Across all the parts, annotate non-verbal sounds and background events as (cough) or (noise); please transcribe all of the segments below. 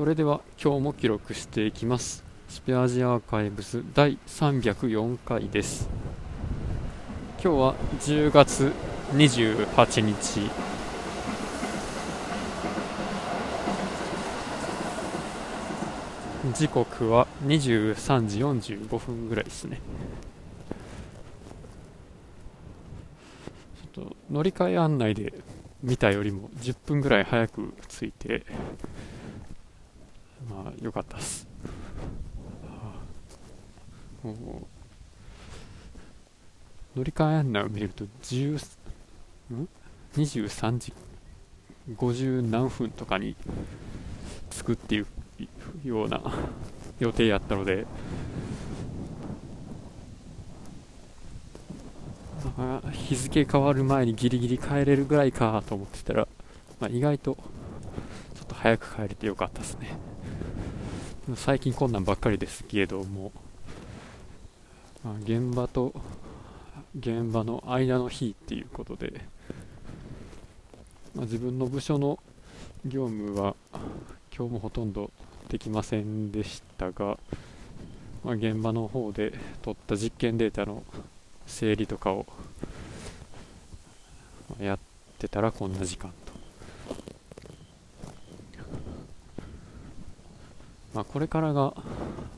それでは今日も記録していきます。スペアジアーカイブス第304回です。今日は10月28日。時刻は23時45分ぐらいですね。ちょっと乗り換え案内で見たよりも10分ぐらい早く着いてまあ良かったっす、もう乗り換え案内を見ると10ん？23時50何分とかに着くっていうような予定やったので、日付変わる前にギリギリ帰れるぐらいかと思ってたら、まあ、意外とちょっと早く帰れてよかったですね。最近こんなんばっかりですけども、まあ、現場と現場の間の日っていうことで、まあ、自分の部署の業務は今日もほとんどできませんでしたが、まあ、現場の方で取った実験データの整理とかをやってたらこんな時間。まあ、これからが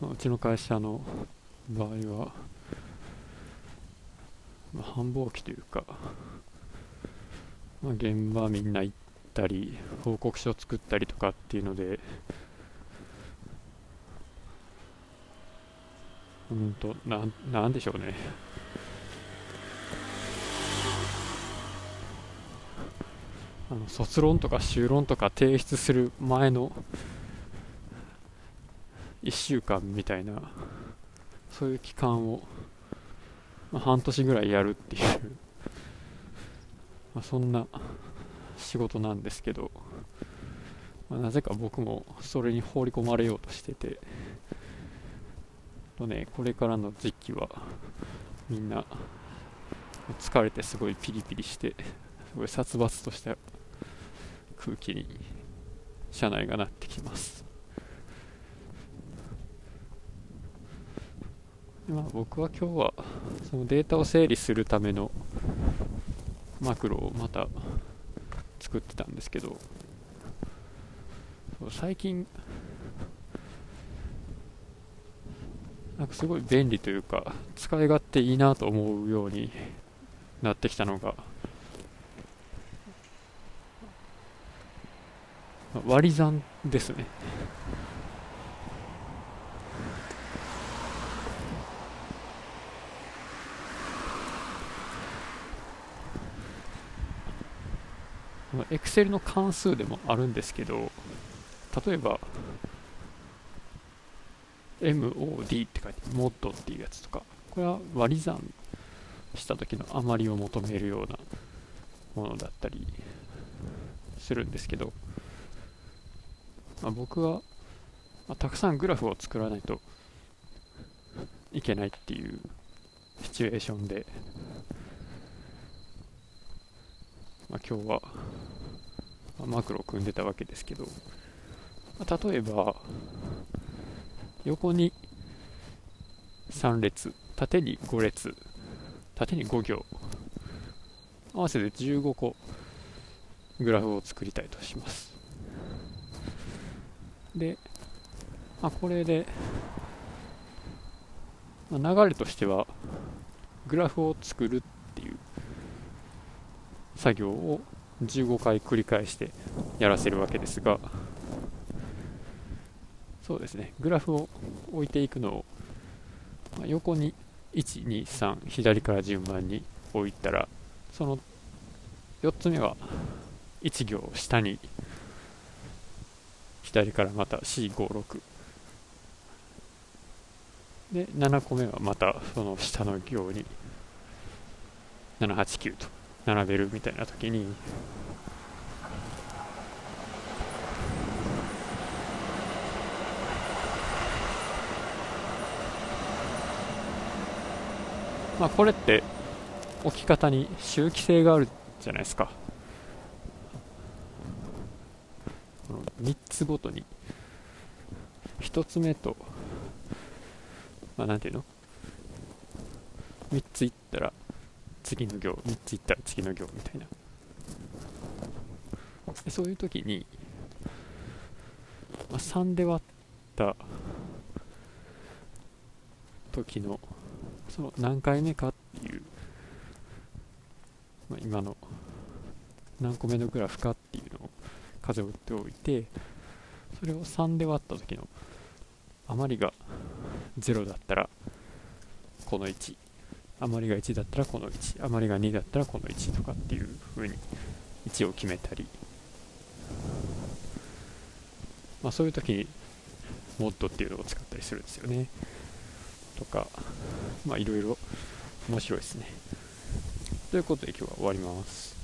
うちの会社の場合は、まあ、繁忙期というか、まあ、現場みんな行ったり報告書作ったりとかっていうのでうんとななんでしょうね。あの卒論とか修論とか提出する前の1週間みたいなそういう期間を、まあ、半年ぐらいやるっていう (laughs) まあ、そんな仕事なんですけど、まあ、なぜか僕もそれに放り込まれようとしててとねこれからの時期はみんな疲れてすごいピリピリしてすごい殺伐とした空気に車内がなってきます。まあ、僕は今日はそのデータを整理するためのマクロをまた作ってたんですけど最近なんかすごい便利というか使い勝手いいなと思うようになってきたのが割り算ですね。エクセルの関数でもあるんですけど例えば MOD って書いてモッドっていうやつとかこれは割り算した時の余りを求めるようなものだったりするんですけど、まあ、僕は、まあ、たくさんグラフを作らないといけないっていうシチュエーションで、まあ、今日は、マクロを組んでたわけですけど、ま例えば横に3列縦に5列縦に5行合わせて15個グラフを作りたいとします。で、まあ、これで、まあ、流れとしてはグラフを作る作業を15回繰り返してやらせるわけですがそうですね。グラフを置いていくのを、まあ、横に123左から順番に置いたらその4つ目は1行下に左からまた456で7個目はまたその下の行に789と。並べるみたいな時にまあ、これって置き方に周期性があるじゃないですかこの3つごとに1つ目と、まあ、なんていうの ?3 ついったら次の行、3ついったら次の行みたいな。でそういう時に、まあ、3で割った時のその何回目かっていう、まあ、今の何個目のグラフかっていうのを数を打っておいてそれを3で割った時の余りが0だったらこの1余りが1だったらこの1余りが2だったらこの1とかっていう風に1を決めたりまあそういう時にモッドっていうのを使ったりするんですよね。とかまあいろいろ面白いですね。ということで今日は終わります。